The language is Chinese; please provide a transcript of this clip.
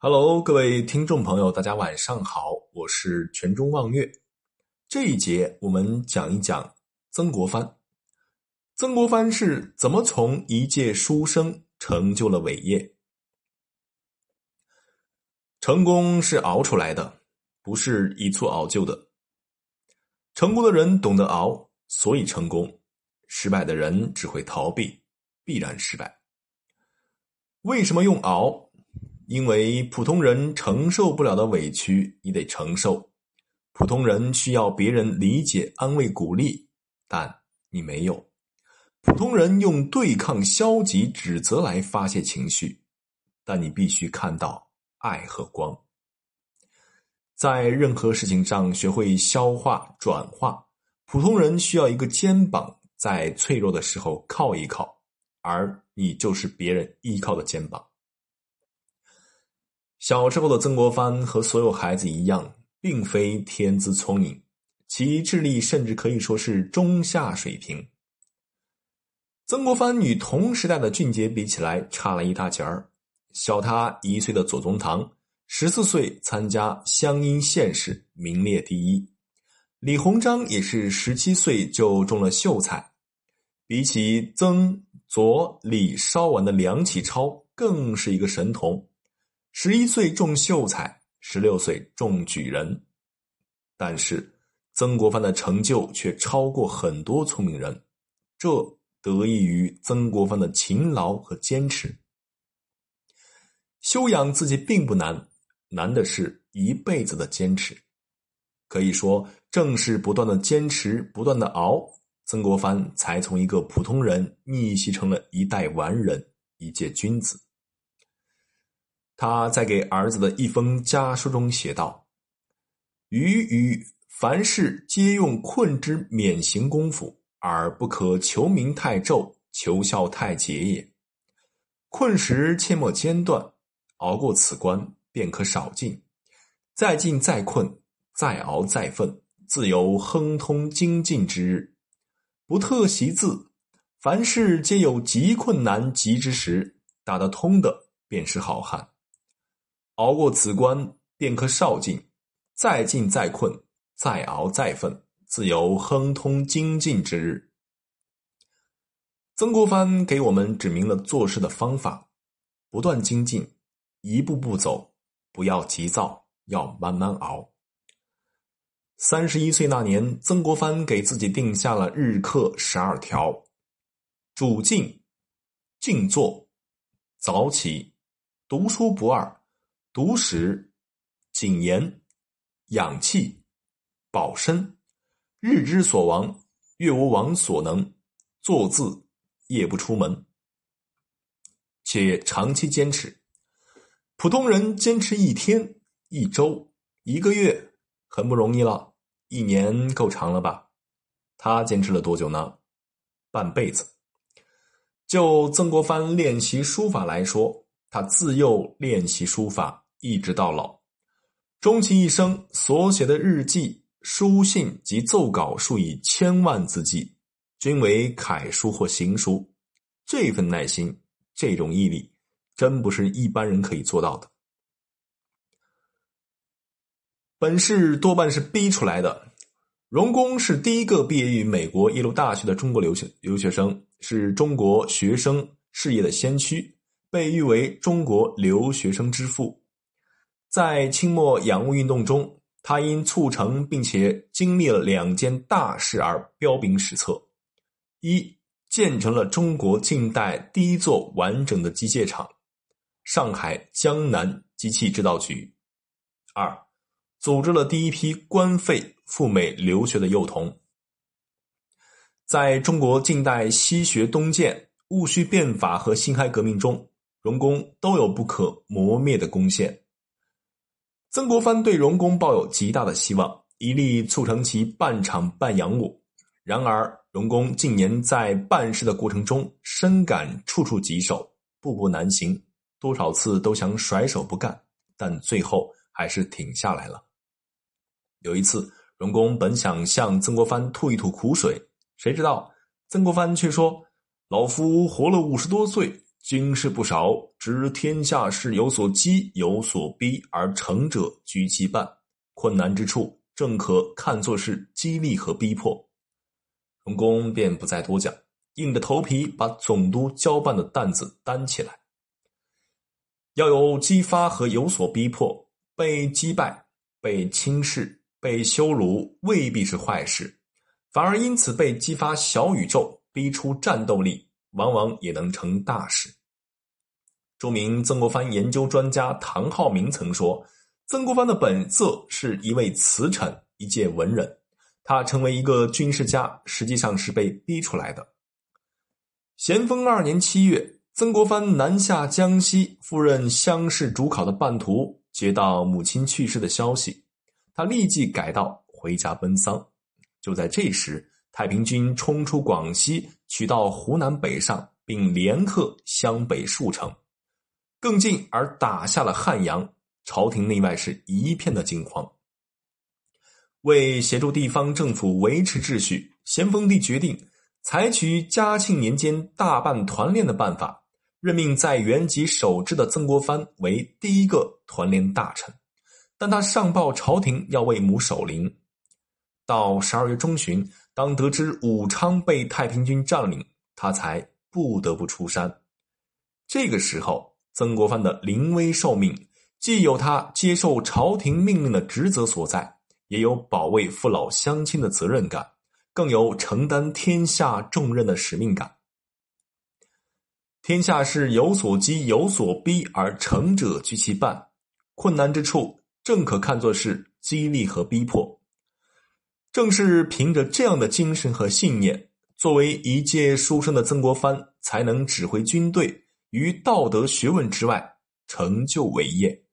Hello，各位听众朋友，大家晚上好，我是全中望月。这一节我们讲一讲曾国藩。曾国藩是怎么从一介书生成就了伟业？成功是熬出来的，不是一蹴而就的。成功的人懂得熬，所以成功；失败的人只会逃避，必然失败。为什么用熬？因为普通人承受不了的委屈，你得承受；普通人需要别人理解、安慰、鼓励，但你没有；普通人用对抗、消极、指责来发泄情绪，但你必须看到爱和光。在任何事情上学会消化、转化，普通人需要一个肩膀，在脆弱的时候靠一靠，而你就是别人依靠的肩膀。小时候的曾国藩和所有孩子一样，并非天资聪颖，其智力甚至可以说是中下水平。曾国藩与同时代的俊杰比起来，差了一大截儿。小他一岁的左宗棠，十四岁参加乡音县试，名列第一；李鸿章也是十七岁就中了秀才。比起曾、左、李稍晚的梁启超，更是一个神童。十一岁中秀才，十六岁中举人，但是曾国藩的成就却超过很多聪明人，这得益于曾国藩的勤劳和坚持。修养自己并不难，难的是一辈子的坚持。可以说，正是不断的坚持，不断的熬，曾国藩才从一个普通人逆袭成了一代完人，一介君子。他在给儿子的一封家书中写道：“余余凡事皆用困之免行功夫，而不可求名太骤，求效太节也。困时切莫间断，熬过此关，便可少进。再进再困，再熬再奋，自有亨通精进之日。不特习字，凡事皆有极困难急之时，打得通的便是好汉。”熬过此关，便可少进；再进再困，再熬再奋，自有亨通精进之日。曾国藩给我们指明了做事的方法：不断精进，一步步走，不要急躁，要慢慢熬。三十一岁那年，曾国藩给自己定下了日课十二条：主静、静坐、早起、读书不二。读史、谨言、养气、保身，日之所亡，月无亡所能。坐字，夜不出门，且长期坚持。普通人坚持一天、一周、一个月，很不容易了。一年够长了吧？他坚持了多久呢？半辈子。就曾国藩练习书法来说，他自幼练习书法。一直到老，终其一生所写的日记、书信及奏稿数以千万字计，均为楷书或行书。这份耐心，这种毅力，真不是一般人可以做到的。本事多半是逼出来的。荣公是第一个毕业于美国耶鲁大学的中国留学留学生，是中国学生事业的先驱，被誉为中国留学生之父。在清末洋务运动中，他因促成并且经历了两件大事而彪炳史册：一建成了中国近代第一座完整的机械厂——上海江南机器制造局；二组织了第一批官费赴美留学的幼童。在中国近代西学东渐、戊戌变法和辛亥革命中，荣公都有不可磨灭的贡献。曾国藩对荣公抱有极大的希望，一力促成其办厂办洋务。然而，荣公近年在办事的过程中，深感处处棘手，步步难行，多少次都想甩手不干，但最后还是挺下来了。有一次，荣公本想向曾国藩吐一吐苦水，谁知道曾国藩却说：“老夫活了五十多岁，经世不少，知天下事有所激，有所逼，而成者居其半。困难之处，正可看作是激励和逼迫。荣公便不再多讲，硬着头皮把总督交办的担子担起来。要有激发和有所逼迫，被击败、被轻视、被羞辱，未必是坏事，反而因此被激发小宇宙，逼出战斗力，往往也能成大事。著名曾国藩研究专家唐浩明曾说：“曾国藩的本色是一位词臣，一介文人。他成为一个军事家，实际上是被逼出来的。”咸丰二年七月。曾国藩南下江西赴任乡试主考的半途，接到母亲去世的消息，他立即改道回家奔丧。就在这时，太平军冲出广西，取到湖南北上，并连克湘北数城，更进而打下了汉阳。朝廷内外是一片的惊慌。为协助地方政府维持秩序，咸丰帝决定采取嘉庆年间大办团练的办法。任命在原籍守制的曾国藩为第一个团练大臣，但他上报朝廷要为母守灵。到十二月中旬，当得知武昌被太平军占领，他才不得不出山。这个时候，曾国藩的临危受命，既有他接受朝廷命令的职责所在，也有保卫父老乡亲的责任感，更有承担天下重任的使命感。天下事有所激，有所逼，而成者居其半。困难之处，正可看作是激励和逼迫。正是凭着这样的精神和信念，作为一介书生的曾国藩，才能指挥军队于道德学问之外成就伟业。